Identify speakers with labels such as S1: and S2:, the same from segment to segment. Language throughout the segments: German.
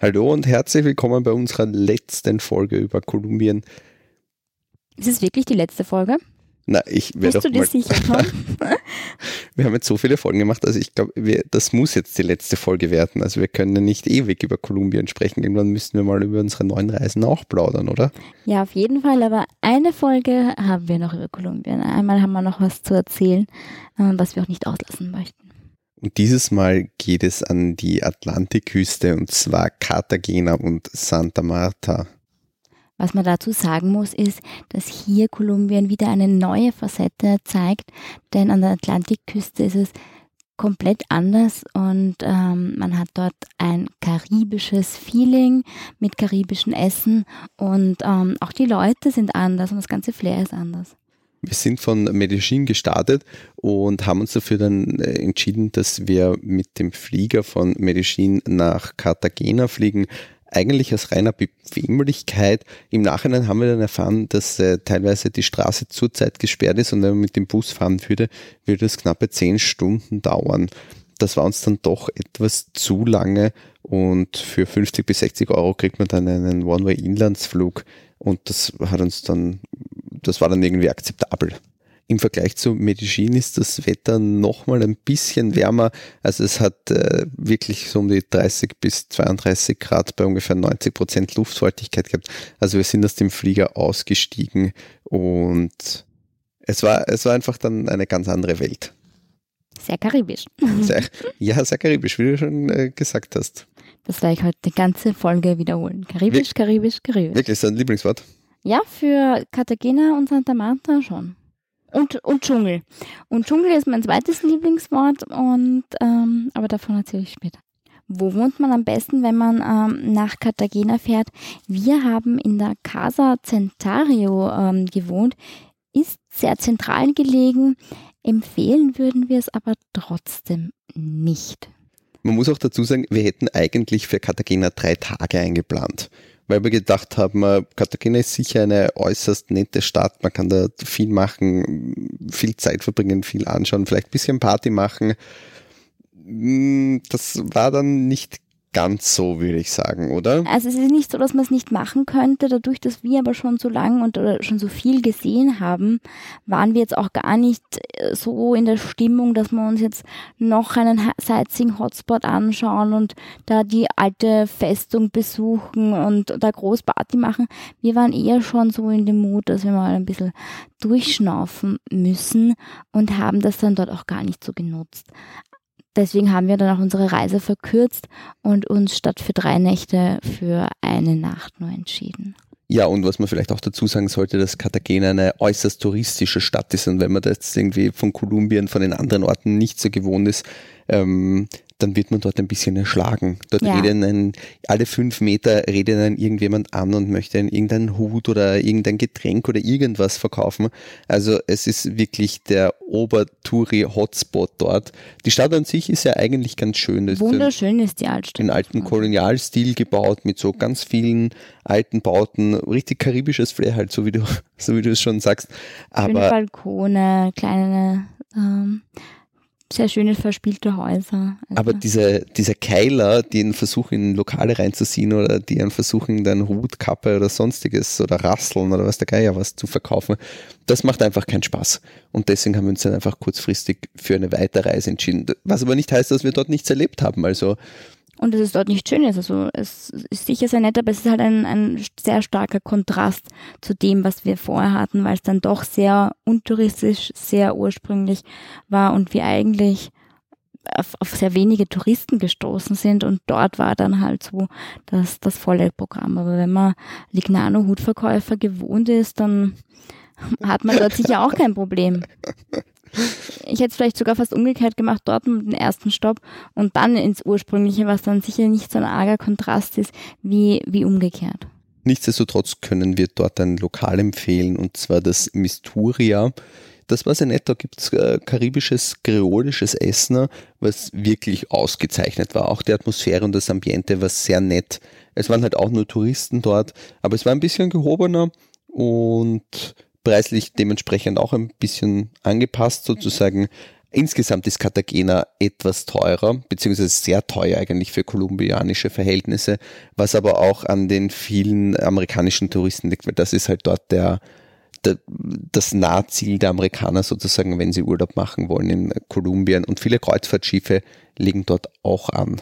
S1: Hallo und herzlich willkommen bei unserer letzten Folge über Kolumbien.
S2: Ist es wirklich die letzte Folge?
S1: Na, ich werde
S2: Bist du dir sicher,
S1: wir haben jetzt so viele Folgen gemacht, also ich glaube, das muss jetzt die letzte Folge werden. Also wir können nicht ewig über Kolumbien sprechen. Irgendwann müssten wir mal über unsere neuen Reisen auch plaudern, oder?
S2: Ja, auf jeden Fall. Aber eine Folge haben wir noch über Kolumbien. Einmal haben wir noch was zu erzählen, äh, was wir auch nicht auslassen möchten.
S1: Und dieses Mal geht es an die Atlantikküste und zwar Cartagena und Santa Marta.
S2: Was man dazu sagen muss, ist, dass hier Kolumbien wieder eine neue Facette zeigt, denn an der Atlantikküste ist es komplett anders und ähm, man hat dort ein karibisches Feeling mit karibischem Essen und ähm, auch die Leute sind anders und das ganze Flair ist anders.
S1: Wir sind von Medellin gestartet und haben uns dafür dann äh, entschieden, dass wir mit dem Flieger von Medellin nach Cartagena fliegen. Eigentlich aus reiner Bequemlichkeit. Im Nachhinein haben wir dann erfahren, dass äh, teilweise die Straße zurzeit gesperrt ist und wenn man mit dem Bus fahren würde, würde es knappe zehn Stunden dauern. Das war uns dann doch etwas zu lange und für 50 bis 60 Euro kriegt man dann einen One-Way-Inlandsflug und das hat uns dann das war dann irgendwie akzeptabel. Im Vergleich zu Medellin ist das Wetter nochmal ein bisschen wärmer. Also es hat äh, wirklich so um die 30 bis 32 Grad bei ungefähr 90 Prozent Luftfeuchtigkeit gehabt. Also wir sind aus dem Flieger ausgestiegen und es war, es war einfach dann eine ganz andere Welt.
S2: Sehr karibisch.
S1: Sehr, ja, sehr karibisch, wie du schon äh, gesagt hast.
S2: Das werde ich heute die ganze Folge wiederholen. Karibisch, Wir karibisch, karibisch.
S1: Wirklich, ist dein Lieblingswort?
S2: Ja, für Cartagena und Santa Marta schon. Und, und Dschungel. Und Dschungel ist mein zweites Lieblingswort, und, ähm, aber davon erzähle ich später. Wo wohnt man am besten, wenn man ähm, nach Cartagena fährt? Wir haben in der Casa Centario ähm, gewohnt, ist sehr zentral gelegen. Empfehlen würden wir es aber trotzdem nicht.
S1: Man muss auch dazu sagen, wir hätten eigentlich für Cartagena drei Tage eingeplant weil wir gedacht haben, äh, Cartagena ist sicher eine äußerst nette Stadt. Man kann da viel machen, viel Zeit verbringen, viel anschauen, vielleicht ein bisschen Party machen. Mm, das war dann nicht ganz so, würde ich sagen, oder?
S2: Also es ist nicht so, dass man es nicht machen könnte. Dadurch, dass wir aber schon so lange und oder schon so viel gesehen haben, waren wir jetzt auch gar nicht äh, so in der Stimmung, dass wir uns jetzt noch einen Sightseeing-Hotspot anschauen und da die alte Festung besuchen und da groß Party machen. Wir waren eher schon so in dem Mut, dass wir mal ein bisschen durchschnaufen müssen und haben das dann dort auch gar nicht so genutzt. Deswegen haben wir dann auch unsere Reise verkürzt und uns statt für drei Nächte für eine Nacht nur entschieden.
S1: Ja, und was man vielleicht auch dazu sagen sollte, dass Cartagena eine äußerst touristische Stadt ist und wenn man das irgendwie von Kolumbien, von den anderen Orten nicht so gewohnt ist, ähm, dann wird man dort ein bisschen erschlagen. Dort ja. redet einen, alle fünf Meter redet einen irgendjemand an und möchte einen irgendeinen Hut oder irgendein Getränk oder irgendwas verkaufen. Also es ist wirklich der Obertouri-Hotspot dort. Die Stadt an sich ist ja eigentlich ganz schön.
S2: Das Wunderschön ist die Altstadt.
S1: In alten Kolonialstil gebaut mit so ganz vielen alten Bauten, richtig karibisches Flair halt, so wie du, so wie du es schon sagst.
S2: Aber Schöne Balkone, kleine ähm, sehr schöne verspielte Häuser.
S1: Also Aber diese, diese Keiler, die einen versuchen, in Lokale reinzuziehen oder die einen versuchen, dann Hut, Kappe oder sonstiges oder Rasseln oder was der Geier was zu verkaufen, das macht einfach keinen Spaß. Und deswegen haben wir uns dann einfach kurzfristig für eine Weiterreise entschieden. Was aber nicht heißt, dass wir dort nichts erlebt haben. Also
S2: und es dort nicht schön ist. Also es ist sicher sehr nett, aber es ist halt ein, ein sehr starker Kontrast zu dem, was wir vorher hatten, weil es dann doch sehr untouristisch, sehr ursprünglich war und wir eigentlich auf, auf sehr wenige Touristen gestoßen sind und dort war dann halt so das, das volle Programm. Aber wenn man Lignano-Hutverkäufer gewohnt ist, dann hat man dort sicher auch kein Problem. Ich hätte es vielleicht sogar fast umgekehrt gemacht, dort mit dem ersten Stopp und dann ins Ursprüngliche, was dann sicher nicht so ein arger Kontrast ist, wie, wie umgekehrt.
S1: Nichtsdestotrotz können wir dort ein Lokal empfehlen und zwar das Misturia. Das war sehr nett, da gibt es äh, karibisches, kreolisches Essen, was wirklich ausgezeichnet war. Auch die Atmosphäre und das Ambiente war sehr nett. Es waren halt auch nur Touristen dort, aber es war ein bisschen gehobener und preislich dementsprechend auch ein bisschen angepasst sozusagen. Insgesamt ist Cartagena etwas teurer, beziehungsweise sehr teuer eigentlich für kolumbianische Verhältnisse, was aber auch an den vielen amerikanischen Touristen liegt, weil das ist halt dort der, der das Nahziel der Amerikaner sozusagen, wenn sie Urlaub machen wollen in Kolumbien. Und viele Kreuzfahrtschiffe liegen dort auch an.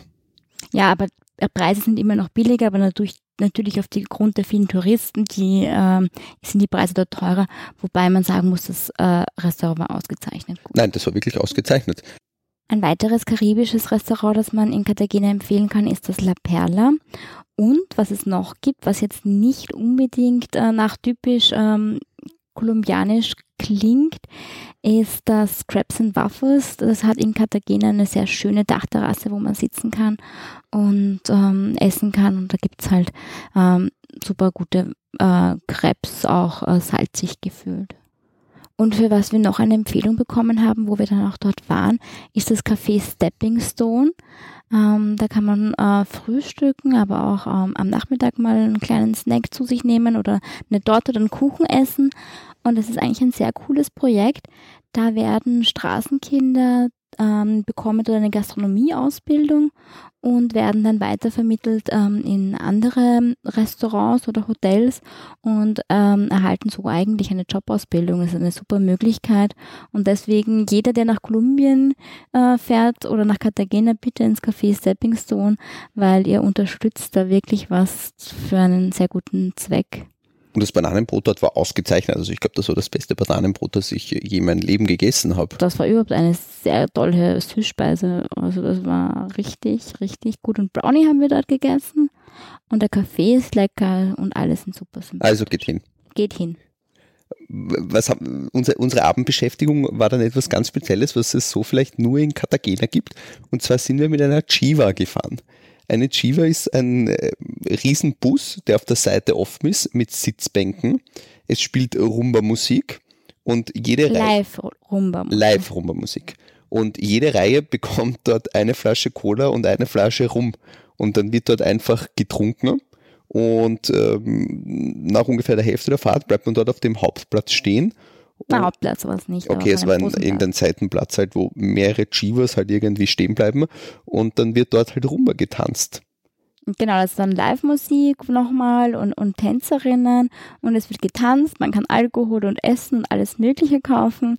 S2: Ja, aber Preise sind immer noch billiger, aber natürlich, natürlich auf die Grund der vielen Touristen, die äh, sind die Preise dort teurer, wobei man sagen muss, das äh, Restaurant war ausgezeichnet.
S1: Gut. Nein, das war wirklich ausgezeichnet.
S2: Ein weiteres karibisches Restaurant, das man in Cartagena empfehlen kann, ist das La Perla. Und was es noch gibt, was jetzt nicht unbedingt äh, nach typisch ähm, kolumbianisch klingt, ist das Crabs and Waffles. Das hat in Cartagena eine sehr schöne Dachterrasse, wo man sitzen kann und ähm, essen kann. Und da gibt es halt ähm, super gute äh, Crepes, auch äh, salzig gefüllt. Und für was wir noch eine Empfehlung bekommen haben, wo wir dann auch dort waren, ist das Café Stepping Stone. Ähm, da kann man äh, frühstücken, aber auch ähm, am Nachmittag mal einen kleinen Snack zu sich nehmen oder eine Torte oder einen Kuchen essen. Und das ist eigentlich ein sehr cooles Projekt. Da werden Straßenkinder ähm, bekommen dort eine Gastronomieausbildung und werden dann weitervermittelt ähm, in andere Restaurants oder Hotels und ähm, erhalten so eigentlich eine Jobausbildung. Das ist eine super Möglichkeit und deswegen jeder, der nach Kolumbien äh, fährt oder nach Cartagena, bitte ins Café Stepping Stone, weil ihr unterstützt da wirklich was für einen sehr guten Zweck.
S1: Und das Bananenbrot dort war ausgezeichnet. Also ich glaube, das war das beste Bananenbrot, das ich je in meinem Leben gegessen habe.
S2: Das war überhaupt eine sehr tolle Süßspeise. Also das war richtig, richtig gut. Und Brownie haben wir dort gegessen. Und der Kaffee ist lecker und alles sind super
S1: Also geht hin.
S2: Geht hin.
S1: Was haben, unsere, unsere Abendbeschäftigung war dann etwas ganz Spezielles, was es so vielleicht nur in Cartagena gibt. Und zwar sind wir mit einer Chiva gefahren. Eine Chiva ist ein äh, Riesenbus, der auf der Seite offen ist mit Sitzbänken. Es spielt Rumba-Musik und jede
S2: Live Rumba-Musik.
S1: Live Rumba-Musik. Und jede Reihe bekommt dort eine Flasche Cola und eine Flasche Rum. Und dann wird dort einfach getrunken. Und ähm, nach ungefähr der Hälfte der Fahrt bleibt man dort auf dem Hauptplatz stehen
S2: na, Hauptplatz war es nicht.
S1: Okay, es war ein, irgendein Seitenplatz halt, wo mehrere Chivas halt irgendwie stehen bleiben und dann wird dort halt Rumba getanzt.
S2: Genau, das ist dann Live-Musik nochmal und, und Tänzerinnen und es wird getanzt, man kann Alkohol und Essen und alles Mögliche kaufen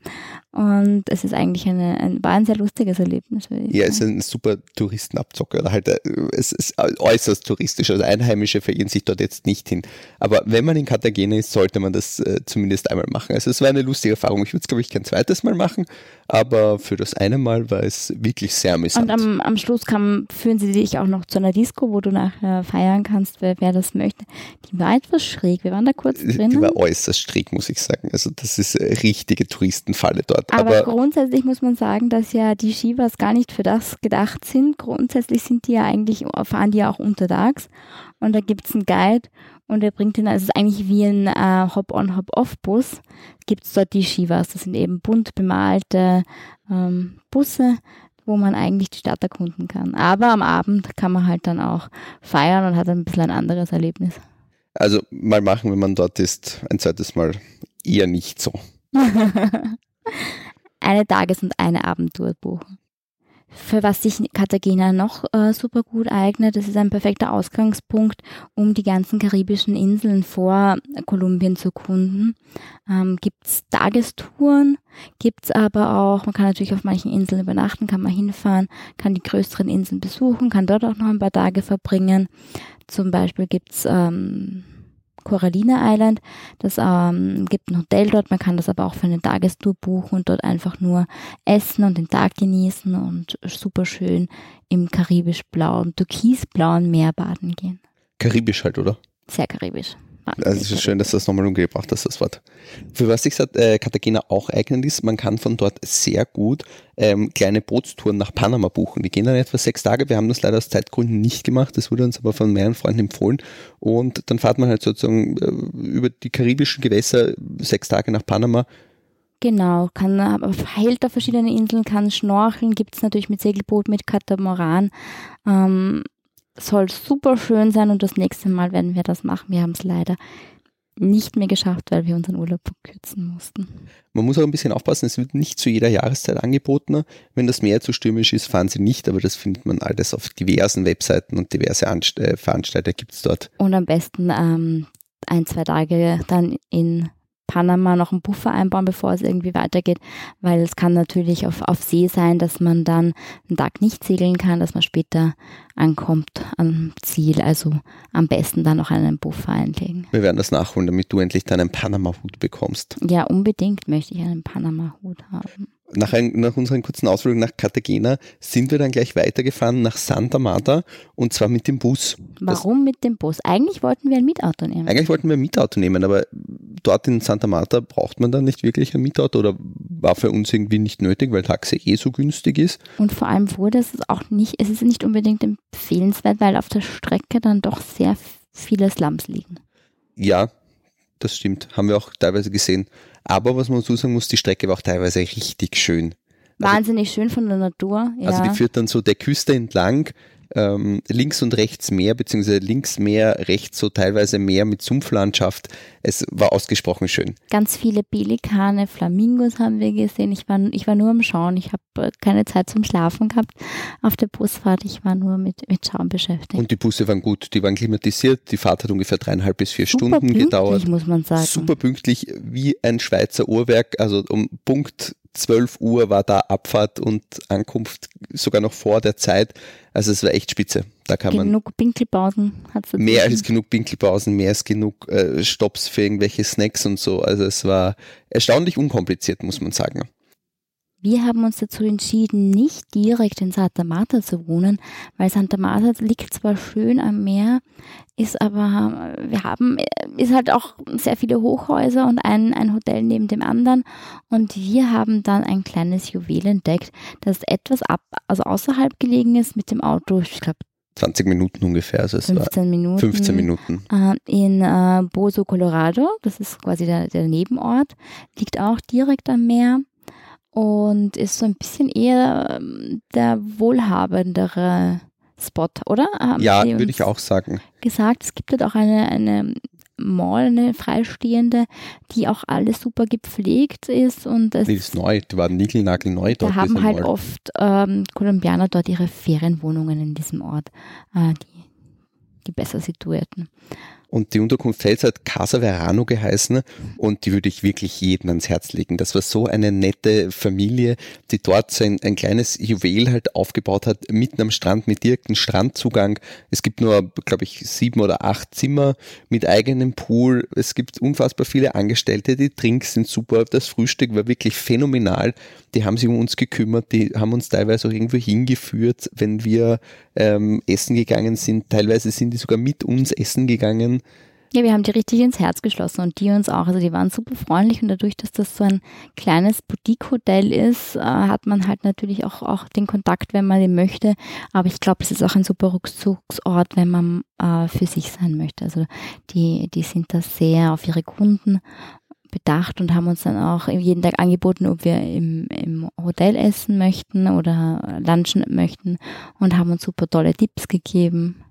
S2: und es ist eigentlich eine, ein, war ein sehr lustiges Erlebnis.
S1: Ja, es ist ein super Touristenabzocker, oder halt, äh, es ist äußerst touristisch, also Einheimische verirren sich dort jetzt nicht hin. Aber wenn man in Cartagena ist, sollte man das äh, zumindest einmal machen. Also es war eine lustige Erfahrung. Ich würde es, glaube ich, kein zweites Mal machen, aber für das eine Mal war es wirklich sehr amüsant.
S2: Und am, am Schluss kam, führen sie dich auch noch zu einer Disco, wo du nachher feiern kannst, wer, wer das möchte. Die war etwas schräg. Wir waren da kurz drin.
S1: Die war äußerst schräg, muss ich sagen. Also das ist eine richtige Touristenfalle dort.
S2: Aber, Aber grundsätzlich muss man sagen, dass ja die Shivas gar nicht für das gedacht sind. Grundsätzlich sind die ja eigentlich, fahren die ja auch untertags. Und da gibt es einen Guide und der bringt ihn, also es ist eigentlich wie ein äh, Hop-on, Hop-off-Bus, gibt es dort die Shivas. Das sind eben bunt bemalte ähm, Busse, wo man eigentlich die Stadt erkunden kann. Aber am Abend kann man halt dann auch feiern und hat ein bisschen ein anderes Erlebnis.
S1: Also mal machen, wenn man dort ist, ein zweites Mal eher nicht so.
S2: eine Tages- und eine Abendtour buchen für was sich Cartagena noch äh, super gut eignet. Das ist ein perfekter Ausgangspunkt, um die ganzen karibischen Inseln vor Kolumbien zu kunden. Ähm, gibt es Tagestouren, gibt es aber auch, man kann natürlich auf manchen Inseln übernachten, kann man hinfahren, kann die größeren Inseln besuchen, kann dort auch noch ein paar Tage verbringen. Zum Beispiel gibt es ähm, Coralina Island. Das ähm, gibt ein Hotel dort, man kann das aber auch für eine Tagestour buchen und dort einfach nur essen und den Tag genießen und super schön im karibisch-blauen, türkisblauen Meer baden gehen.
S1: Karibisch halt, oder?
S2: Sehr karibisch.
S1: Also es ist schön, dass du das nochmal umgebracht hast, das Wort. Für was sich äh, Cartagena auch eignet ist, man kann von dort sehr gut ähm, kleine Bootstouren nach Panama buchen. Die gehen dann etwa sechs Tage. Wir haben das leider aus Zeitgründen nicht gemacht. Das wurde uns aber von mehreren Freunden empfohlen. Und dann fahrt man halt sozusagen äh, über die karibischen Gewässer sechs Tage nach Panama.
S2: Genau, kann verheilt auf verschiedene Inseln, kann schnorcheln, gibt es natürlich mit Segelboot, mit Katamaran. Ähm, soll super schön sein und das nächste Mal werden wir das machen. Wir haben es leider nicht mehr geschafft, weil wir unseren Urlaub verkürzen mussten.
S1: Man muss auch ein bisschen aufpassen, es wird nicht zu jeder Jahreszeit angeboten. Wenn das Meer zu stürmisch ist, fahren sie nicht, aber das findet man alles auf diversen Webseiten und diverse Anst äh, Veranstalter gibt es dort.
S2: Und am besten ähm, ein, zwei Tage dann in Panama noch einen Puffer einbauen, bevor es irgendwie weitergeht, weil es kann natürlich auf, auf See sein, dass man dann einen Tag nicht segeln kann, dass man später ankommt am Ziel. Also am besten dann noch einen Puffer einlegen.
S1: Wir werden das nachholen, damit du endlich deinen Panama-Hut bekommst.
S2: Ja, unbedingt möchte ich einen Panama-Hut haben.
S1: Nach, ein, nach unseren kurzen Ausflug nach Cartagena sind wir dann gleich weitergefahren nach Santa Marta und zwar mit dem Bus.
S2: Warum das, mit dem Bus? Eigentlich wollten wir ein Mietauto nehmen.
S1: Eigentlich wollten wir ein Mietauto nehmen, aber dort in Santa Marta braucht man dann nicht wirklich ein Mietauto oder war für uns irgendwie nicht nötig, weil Taxi eh so günstig ist.
S2: Und vor allem wurde es auch nicht, es ist nicht unbedingt empfehlenswert, weil auf der Strecke dann doch sehr viele Slums liegen.
S1: Ja, das stimmt. Haben wir auch teilweise gesehen. Aber was man dazu sagen muss, die Strecke war auch teilweise richtig schön.
S2: Also Wahnsinnig also, schön von der Natur.
S1: Ja. Also die führt dann so der Küste entlang, ähm, links und rechts Meer, beziehungsweise links Meer, rechts so teilweise Meer mit Sumpflandschaft. Es war ausgesprochen schön.
S2: Ganz viele Pelikane, Flamingos haben wir gesehen. Ich war, ich war nur am Schauen. Ich habe äh, keine Zeit zum Schlafen gehabt auf der Busfahrt. Ich war nur mit, mit Schauen beschäftigt.
S1: Und die Busse waren gut. Die waren klimatisiert. Die Fahrt hat ungefähr dreieinhalb bis vier Super Stunden gedauert.
S2: muss man sagen.
S1: Super pünktlich, wie ein Schweizer Uhrwerk. Also um Punkt 12 Uhr war da Abfahrt und Ankunft sogar noch vor der Zeit. Also es war echt spitze. Da kann
S2: genug
S1: man
S2: Pinkelpausen
S1: hat Mehr als genug Pinkelpausen, mehr als genug äh, Stops für irgendwelche Snacks und so. Also es war erstaunlich unkompliziert, muss man sagen.
S2: Wir haben uns dazu entschieden, nicht direkt in Santa Marta zu wohnen, weil Santa Marta liegt zwar schön am Meer, ist aber, wir haben, ist halt auch sehr viele Hochhäuser und ein, ein Hotel neben dem anderen. Und wir haben dann ein kleines Juwel entdeckt, das etwas ab, also außerhalb gelegen ist mit dem Auto, ich glaube
S1: 20 Minuten ungefähr. Also
S2: 15 Minuten.
S1: 15 Minuten.
S2: Äh, in äh, Bozo, Colorado, das ist quasi der, der Nebenort, liegt auch direkt am Meer und ist so ein bisschen eher ähm, der wohlhabendere Spot, oder?
S1: Haben ja, würde ich auch sagen.
S2: Gesagt, es gibt dort auch eine, eine Mall, eine freistehende, die auch alles super gepflegt ist. Und
S1: es die ist neu, die war neu
S2: dort. Da haben halt Mall. oft ähm, Kolumbianer dort ihre Ferienwohnungen in diesem Ort, äh, die, die besser situierten.
S1: Und die Unterkunft Fels hat Casa Verano geheißen und die würde ich wirklich jedem ans Herz legen. Das war so eine nette Familie, die dort so ein, ein kleines Juwel halt aufgebaut hat, mitten am Strand mit direktem Strandzugang. Es gibt nur, glaube ich, sieben oder acht Zimmer mit eigenem Pool. Es gibt unfassbar viele Angestellte, die Drinks sind super. Das Frühstück war wirklich phänomenal. Die haben sich um uns gekümmert, die haben uns teilweise auch irgendwo hingeführt, wenn wir ähm, essen gegangen sind. Teilweise sind die sogar mit uns essen gegangen.
S2: Ja, wir haben die richtig ins Herz geschlossen und die uns auch. Also die waren super freundlich und dadurch, dass das so ein kleines Boutique-Hotel ist, äh, hat man halt natürlich auch, auch den Kontakt, wenn man den möchte. Aber ich glaube, es ist auch ein super Rückzugsort, wenn man äh, für sich sein möchte. Also die, die sind da sehr auf ihre Kunden bedacht und haben uns dann auch jeden Tag angeboten, ob wir im, im Hotel essen möchten oder lunchen möchten und haben uns super tolle Tipps gegeben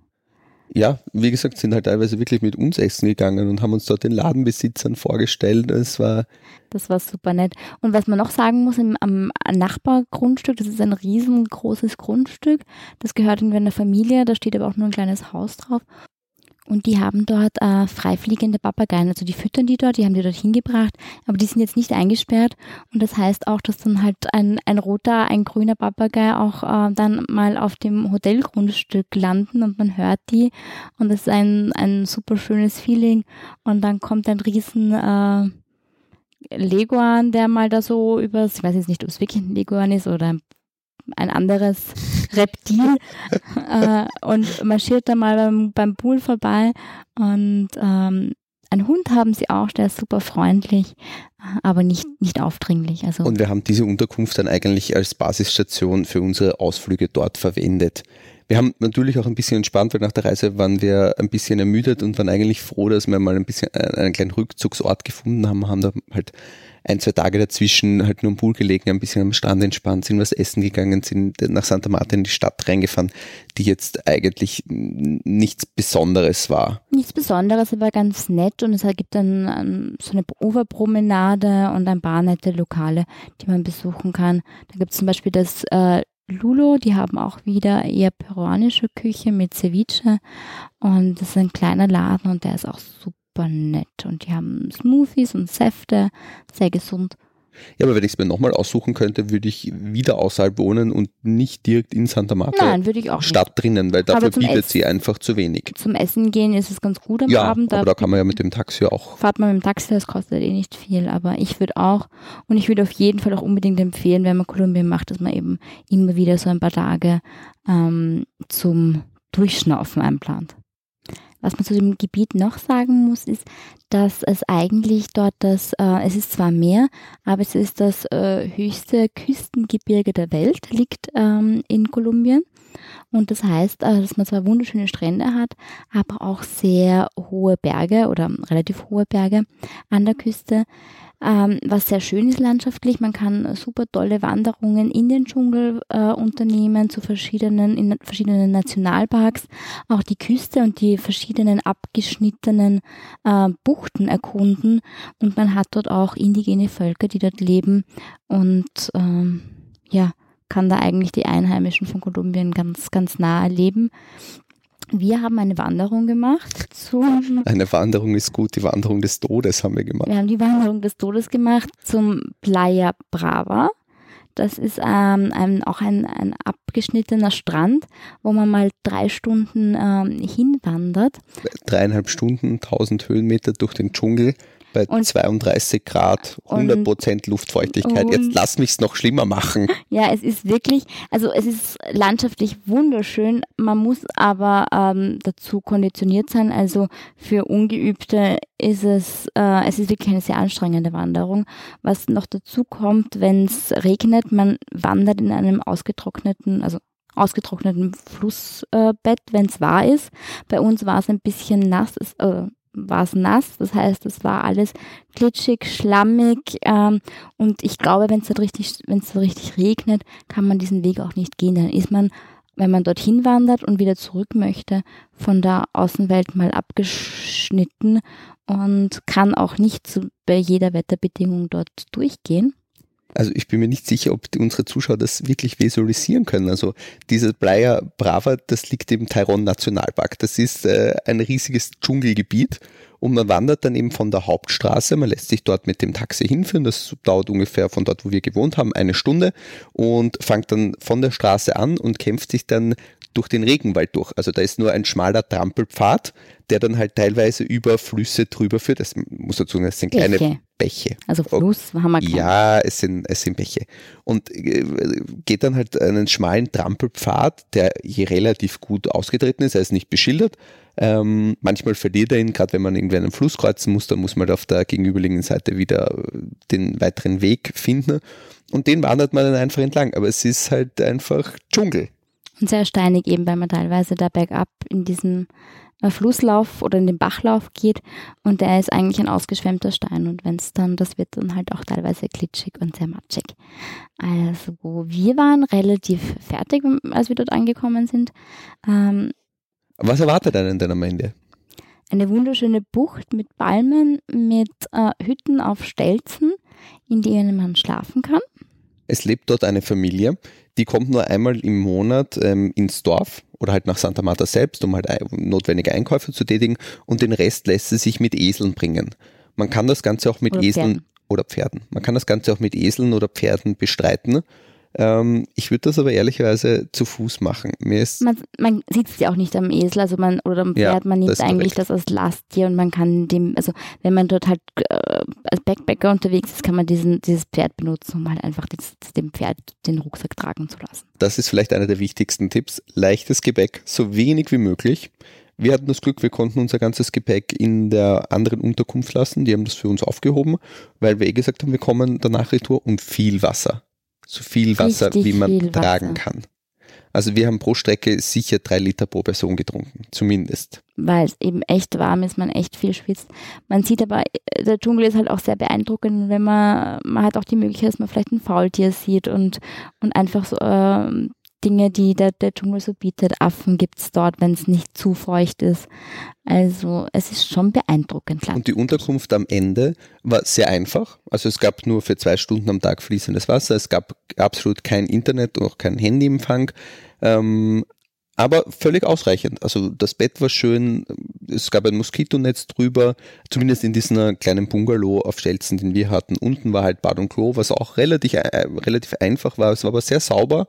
S1: ja, wie gesagt, sind halt teilweise wirklich mit uns essen gegangen und haben uns dort den Ladenbesitzern vorgestellt. Es war
S2: das war super nett. Und was man noch sagen muss, im, am Nachbargrundstück, das ist ein riesengroßes Grundstück, das gehört irgendwie einer Familie, da steht aber auch nur ein kleines Haus drauf. Und die haben dort äh, freifliegende Papageien, also die füttern die dort, die haben die dort hingebracht, aber die sind jetzt nicht eingesperrt. Und das heißt auch, dass dann halt ein, ein roter, ein grüner Papagei auch äh, dann mal auf dem Hotelgrundstück landen und man hört die. Und das ist ein, ein super schönes Feeling. Und dann kommt ein riesen äh, Leguan, der mal da so übers, ich weiß jetzt nicht, ob es wirklich ein Leguan ist oder ein ein anderes Reptil äh, und marschiert da mal beim, beim Pool vorbei und ähm, einen Hund haben sie auch, der ist super freundlich, aber nicht, nicht aufdringlich. Also
S1: und wir haben diese Unterkunft dann eigentlich als Basisstation für unsere Ausflüge dort verwendet. Wir haben natürlich auch ein bisschen entspannt, weil nach der Reise waren wir ein bisschen ermüdet und waren eigentlich froh, dass wir mal ein bisschen äh, einen kleinen Rückzugsort gefunden haben, haben da halt ein, zwei Tage dazwischen halt nur im Pool gelegen, ein bisschen am Strand entspannt, sind was essen gegangen, sind nach Santa Marta in die Stadt reingefahren, die jetzt eigentlich nichts Besonderes war.
S2: Nichts Besonderes, aber ganz nett und es gibt dann so eine Uferpromenade und ein paar nette Lokale, die man besuchen kann. Da gibt es zum Beispiel das äh, Lulo, die haben auch wieder eher peruanische Küche mit Ceviche und das ist ein kleiner Laden und der ist auch super super nett und die haben Smoothies und Säfte, sehr gesund.
S1: Ja, aber wenn ich es mir nochmal aussuchen könnte, würde ich wieder außerhalb wohnen und nicht direkt in Santa Marta.
S2: Nein, würde ich auch
S1: Stadt nicht. drinnen, weil dafür bietet Essen, sie einfach zu wenig.
S2: Zum Essen gehen ist es ganz gut am
S1: ja,
S2: Abend.
S1: aber da kann man ja mit dem Taxi auch.
S2: Fahrt man mit dem Taxi, das kostet eh nicht viel, aber ich würde auch und ich würde auf jeden Fall auch unbedingt empfehlen, wenn man Kolumbien macht, dass man eben immer wieder so ein paar Tage ähm, zum Durchschnaufen einplant. Was man zu dem Gebiet noch sagen muss, ist, dass es eigentlich dort das, äh, es ist zwar Meer, aber es ist das äh, höchste Küstengebirge der Welt, liegt ähm, in Kolumbien. Und das heißt, äh, dass man zwar wunderschöne Strände hat, aber auch sehr hohe Berge oder relativ hohe Berge an der Küste ähm, was sehr schön ist landschaftlich. Man kann super tolle Wanderungen in den Dschungel äh, unternehmen zu verschiedenen, in verschiedenen Nationalparks, auch die Küste und die verschiedenen abgeschnittenen äh, Buchten erkunden. Und man hat dort auch indigene Völker, die dort leben und ähm, ja, kann da eigentlich die Einheimischen von Kolumbien ganz, ganz nah erleben. Wir haben eine Wanderung gemacht zum.
S1: Eine Wanderung ist gut, die Wanderung des Todes haben wir gemacht.
S2: Wir haben die Wanderung des Todes gemacht zum Playa Brava. Das ist ähm, ein, auch ein, ein abgeschnittener Strand, wo man mal drei Stunden ähm, hinwandert.
S1: Dreieinhalb Stunden, 1000 Höhenmeter durch den Dschungel bei und, 32 Grad, 100 Prozent Luftfeuchtigkeit. Jetzt lass mich es noch schlimmer machen.
S2: Ja, es ist wirklich, also es ist landschaftlich wunderschön. Man muss aber ähm, dazu konditioniert sein. Also für Ungeübte ist es, äh, es ist wirklich eine sehr anstrengende Wanderung. Was noch dazu kommt, wenn es regnet, man wandert in einem ausgetrockneten, also ausgetrockneten Flussbett, äh, wenn es wahr ist. Bei uns war es ein bisschen nass, es, äh, war es nass, das heißt, es war alles glitschig, schlammig ähm, und ich glaube, wenn es dann richtig, wenn es richtig regnet, kann man diesen Weg auch nicht gehen. Dann ist man, wenn man dorthin wandert und wieder zurück möchte, von der Außenwelt mal abgeschnitten und kann auch nicht zu, bei jeder Wetterbedingung dort durchgehen.
S1: Also ich bin mir nicht sicher, ob unsere Zuschauer das wirklich visualisieren können. Also dieses Playa Brava, das liegt im Tyrone Nationalpark. Das ist äh, ein riesiges Dschungelgebiet und man wandert dann eben von der Hauptstraße, man lässt sich dort mit dem Taxi hinführen, das dauert ungefähr von dort, wo wir gewohnt haben, eine Stunde und fängt dann von der Straße an und kämpft sich dann durch den Regenwald durch. Also da ist nur ein schmaler Trampelpfad, der dann halt teilweise über Flüsse drüber führt. Das muss dazu sagen, das sind kleine Bäche. Bäche.
S2: Also Fluss haben wir
S1: keinen. Ja, es sind, es sind Bäche. Und äh, geht dann halt einen schmalen Trampelpfad, der hier relativ gut ausgetreten ist, er ist nicht beschildert. Ähm, manchmal verliert er ihn, gerade wenn man irgendwie einen Fluss kreuzen muss, dann muss man auf der gegenüberliegenden Seite wieder den weiteren Weg finden. Und den wandert man dann einfach entlang. Aber es ist halt einfach Dschungel.
S2: Und sehr steinig eben, weil man teilweise da bergab in diesen äh, Flusslauf oder in den Bachlauf geht und der ist eigentlich ein ausgeschwemmter Stein und wenn es dann, das wird dann halt auch teilweise glitschig und sehr matschig. Also wir waren relativ fertig, als wir dort angekommen sind. Ähm,
S1: Was erwartet einen denn am Ende?
S2: Eine wunderschöne Bucht mit Palmen, mit äh, Hütten auf Stelzen, in denen man schlafen kann.
S1: Es lebt dort eine Familie, die kommt nur einmal im Monat ähm, ins Dorf oder halt nach Santa Marta selbst, um halt notwendige Einkäufe zu tätigen und den Rest lässt sie sich mit Eseln bringen. Man kann das Ganze auch mit oder Eseln Pferden. oder Pferden. Man kann das Ganze auch mit Eseln oder Pferden bestreiten. Ähm, ich würde das aber ehrlicherweise zu Fuß machen. Mir ist
S2: man, man sitzt ja auch nicht am Esel, also man oder am Pferd, ja, man nimmt das eigentlich das als Lasttier und man kann dem, also wenn man dort halt äh, als Backpacker unterwegs ist, kann man diesen, dieses Pferd benutzen, um halt einfach das, dem Pferd den Rucksack tragen zu lassen.
S1: Das ist vielleicht einer der wichtigsten Tipps. Leichtes Gepäck, so wenig wie möglich. Wir hatten das Glück, wir konnten unser ganzes Gepäck in der anderen Unterkunft lassen. Die haben das für uns aufgehoben, weil wir eh gesagt haben, wir kommen danach retour und viel Wasser so viel Wasser, Richtig wie man tragen Wasser. kann. Also wir haben pro Strecke sicher drei Liter pro Person getrunken, zumindest.
S2: Weil es eben echt warm ist, man echt viel schwitzt. Man sieht aber, äh, der Dschungel ist halt auch sehr beeindruckend, wenn man, man hat auch die Möglichkeit, dass man vielleicht ein Faultier sieht und, und einfach so äh, Dinge, die der, der Dschungel so bietet. Affen gibt es dort, wenn es nicht zu feucht ist. Also es ist schon beeindruckend.
S1: Und die Unterkunft am Ende war sehr einfach. Also es gab nur für zwei Stunden am Tag fließendes Wasser. Es gab absolut kein Internet und auch kein Handyempfang. Ähm, aber völlig ausreichend. Also das Bett war schön, es gab ein Moskitonetz drüber, zumindest in diesem kleinen Bungalow auf Stelzen, den wir hatten. Unten war halt Bad und Klo, was auch relativ, äh, relativ einfach war. Es war aber sehr sauber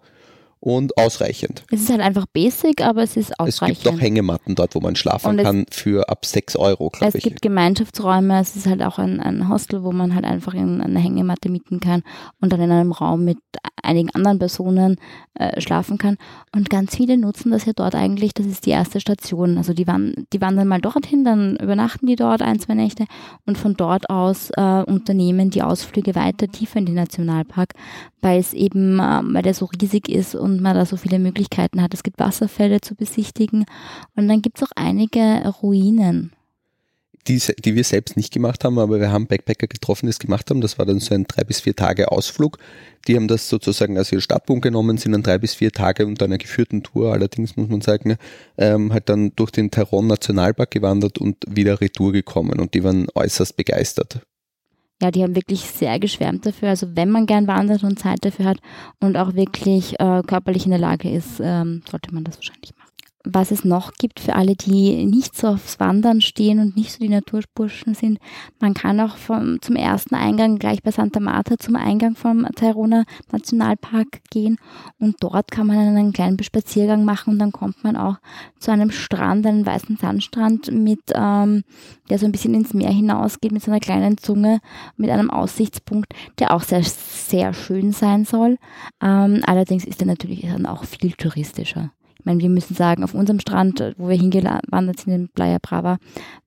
S1: und ausreichend.
S2: Es ist halt einfach basic, aber es ist ausreichend.
S1: Es gibt auch Hängematten dort, wo man schlafen kann für ab 6 Euro,
S2: glaube ich. Es gibt Gemeinschaftsräume, es ist halt auch ein, ein Hostel, wo man halt einfach in eine Hängematte mieten kann und dann in einem Raum mit einigen anderen Personen äh, schlafen kann. Und ganz viele nutzen das ja dort eigentlich, das ist die erste Station. Also die, wand die wandern mal dorthin, dann übernachten die dort ein, zwei Nächte und von dort aus äh, unternehmen die Ausflüge weiter tiefer in den Nationalpark, weil es eben, äh, weil der so riesig ist und man da so viele Möglichkeiten hat. Es gibt Wasserfälle zu besichtigen und dann gibt es auch einige Ruinen.
S1: Die, die wir selbst nicht gemacht haben, aber wir haben Backpacker getroffen, die es gemacht haben. Das war dann so ein drei bis vier Tage Ausflug. Die haben das sozusagen als ihr Startpunkt genommen, sind dann drei bis vier Tage unter einer geführten Tour, allerdings muss man sagen, ähm, halt dann durch den Taron Nationalpark gewandert und wieder retour gekommen und die waren äußerst begeistert
S2: ja, die haben wirklich sehr geschwärmt dafür. Also wenn man gern wandert und Zeit dafür hat und auch wirklich äh, körperlich in der Lage ist, ähm, sollte man das wahrscheinlich machen was es noch gibt für alle, die nicht so aufs Wandern stehen und nicht so die Naturburschen sind. Man kann auch vom, zum ersten Eingang gleich bei Santa Marta zum Eingang vom Tairona Nationalpark gehen und dort kann man einen kleinen Spaziergang machen und dann kommt man auch zu einem Strand, einen weißen Sandstrand mit, ähm, der so ein bisschen ins Meer hinausgeht mit so einer kleinen Zunge, mit einem Aussichtspunkt, der auch sehr, sehr schön sein soll. Ähm, allerdings ist er natürlich dann auch viel touristischer meine, wir müssen sagen, auf unserem Strand, wo wir hingewandert sind in Playa Brava,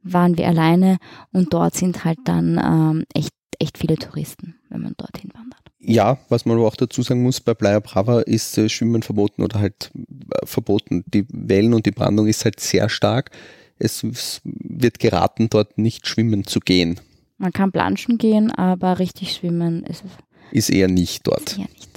S2: waren wir alleine und dort sind halt dann ähm, echt, echt viele Touristen, wenn man dorthin wandert.
S1: Ja, was man aber auch dazu sagen muss, bei Playa Brava ist äh, Schwimmen verboten oder halt äh, verboten. Die Wellen und die Brandung ist halt sehr stark. Es, es wird geraten, dort nicht schwimmen zu gehen.
S2: Man kann planschen gehen, aber richtig schwimmen ist es.
S1: Ist eher nicht dort. Ist eher nicht.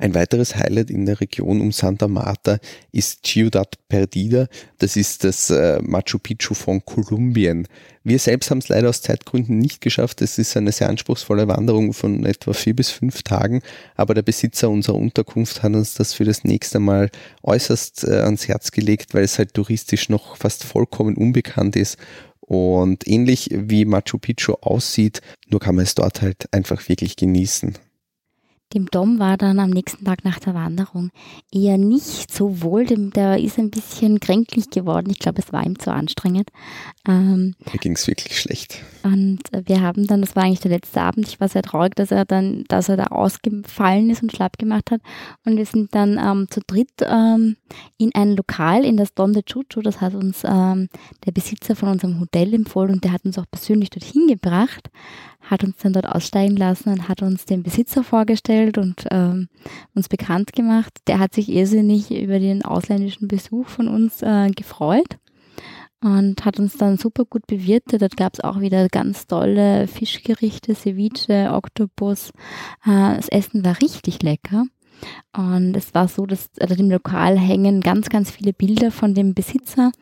S1: Ein weiteres Highlight in der Region um Santa Marta ist Ciudad Perdida. Das ist das äh, Machu Picchu von Kolumbien. Wir selbst haben es leider aus Zeitgründen nicht geschafft. Es ist eine sehr anspruchsvolle Wanderung von etwa vier bis fünf Tagen. Aber der Besitzer unserer Unterkunft hat uns das für das nächste Mal äußerst äh, ans Herz gelegt, weil es halt touristisch noch fast vollkommen unbekannt ist. Und ähnlich wie Machu Picchu aussieht, nur kann man es dort halt einfach wirklich genießen.
S2: Dem Dom war dann am nächsten Tag nach der Wanderung eher nicht so wohl, dem, der ist ein bisschen kränklich geworden. Ich glaube, es war ihm zu anstrengend.
S1: Ähm, Mir ging es wirklich schlecht.
S2: Und wir haben dann, das war eigentlich der letzte Abend, ich war sehr traurig, dass er dann, dass er da ausgefallen ist und schlapp gemacht hat. Und wir sind dann ähm, zu dritt ähm, in ein Lokal, in das Don de Chucho, das hat uns ähm, der Besitzer von unserem Hotel empfohlen und der hat uns auch persönlich dorthin gebracht hat uns dann dort aussteigen lassen und hat uns den Besitzer vorgestellt und ähm, uns bekannt gemacht. Der hat sich irrsinnig über den ausländischen Besuch von uns äh, gefreut und hat uns dann super gut bewirtet. Dort gab es auch wieder ganz tolle Fischgerichte, Ceviche, Oktopus. Äh, das Essen war richtig lecker. Und es war so, dass also im Lokal hängen ganz, ganz viele Bilder von dem Besitzer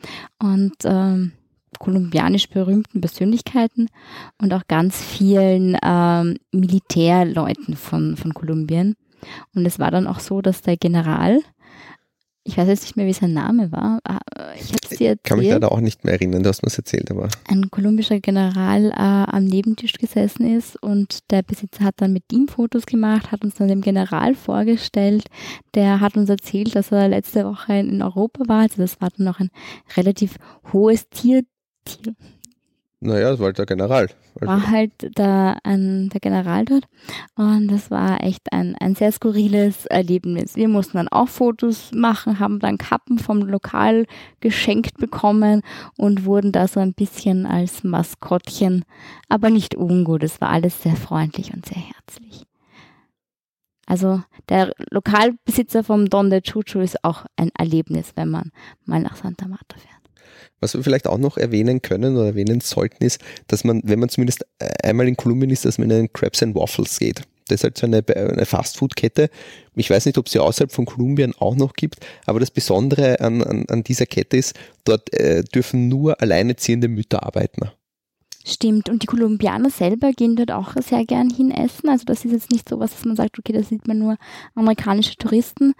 S2: und ähm, kolumbianisch berühmten Persönlichkeiten und auch ganz vielen ähm, Militärleuten von, von Kolumbien. Und es war dann auch so, dass der General, ich weiß jetzt nicht mehr, wie sein Name war.
S1: Ich erzählt, kann mich leider auch nicht mehr erinnern, du hast mir es erzählt, aber.
S2: Ein kolumbischer General äh, am Nebentisch gesessen ist und der Besitzer hat dann mit ihm Fotos gemacht, hat uns dann dem General vorgestellt. Der hat uns erzählt, dass er letzte Woche in Europa war. Also das war dann noch ein relativ hohes Tier, Tier.
S1: Naja, das war halt der General.
S2: Also war halt der, ein, der General dort und das war echt ein, ein sehr skurriles Erlebnis. Wir mussten dann auch Fotos machen, haben dann Kappen vom Lokal geschenkt bekommen und wurden da so ein bisschen als Maskottchen, aber nicht ungut. Es war alles sehr freundlich und sehr herzlich. Also der Lokalbesitzer vom Don de Chuchu ist auch ein Erlebnis, wenn man mal nach Santa Marta fährt.
S1: Was wir vielleicht auch noch erwähnen können oder erwähnen sollten, ist, dass man, wenn man zumindest einmal in Kolumbien ist, dass man in den Crabs and Waffles geht. Das ist halt so eine, eine Fastfood-Kette. Ich weiß nicht, ob sie außerhalb von Kolumbien auch noch gibt, aber das Besondere an, an, an dieser Kette ist, dort äh, dürfen nur alleineziehende Mütter arbeiten.
S2: Stimmt. Und die Kolumbianer selber gehen dort auch sehr gern hin essen. Also das ist jetzt nicht so was, dass man sagt, okay, da sieht man nur amerikanische Touristen.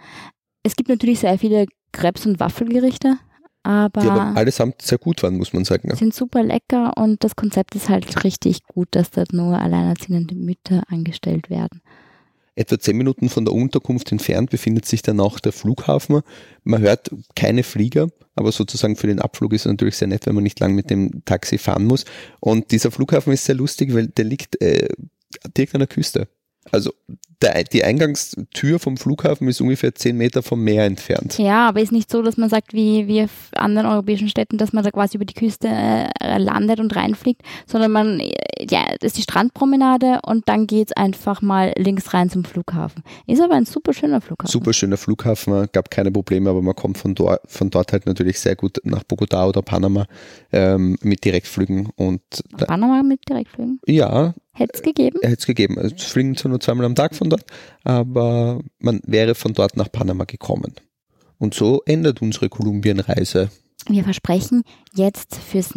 S2: Es gibt natürlich sehr viele Krebs- und Waffelgerichte. Aber,
S1: die aber allesamt sehr gut waren, muss man sagen.
S2: Sind super lecker und das Konzept ist halt richtig gut, dass dort nur alleinerziehende Mütter angestellt werden.
S1: Etwa zehn Minuten von der Unterkunft entfernt befindet sich dann auch der Flughafen. Man hört keine Flieger, aber sozusagen für den Abflug ist es natürlich sehr nett, wenn man nicht lang mit dem Taxi fahren muss. Und dieser Flughafen ist sehr lustig, weil der liegt äh, direkt an der Küste. Also der, die Eingangstür vom Flughafen ist ungefähr zehn Meter vom Meer entfernt.
S2: Ja, aber ist nicht so, dass man sagt, wie wir anderen europäischen Städten, dass man da quasi über die Küste äh, landet und reinfliegt, sondern man, ja, das ist die Strandpromenade und dann geht es einfach mal links rein zum Flughafen. Ist aber ein super schöner Flughafen.
S1: Super schöner Flughafen, gab keine Probleme, aber man kommt von dort, von dort halt natürlich sehr gut nach Bogotá oder Panama ähm, mit Direktflügen. Und
S2: Panama mit Direktflügen?
S1: Ja,
S2: Hätte es gegeben?
S1: Hätte es gegeben. Also es fliegen zwar nur zweimal am Tag von dort, aber man wäre von dort nach Panama gekommen. Und so endet unsere Kolumbienreise.
S2: Wir versprechen jetzt fürs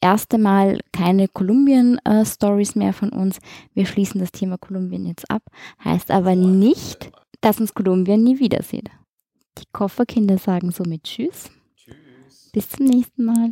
S2: erste Mal keine Kolumbien-Stories mehr von uns. Wir schließen das Thema Kolumbien jetzt ab. Heißt aber nicht, dass uns Kolumbien nie wieder sieht. Die Kofferkinder sagen somit Tschüss. Tschüss. Bis zum nächsten Mal.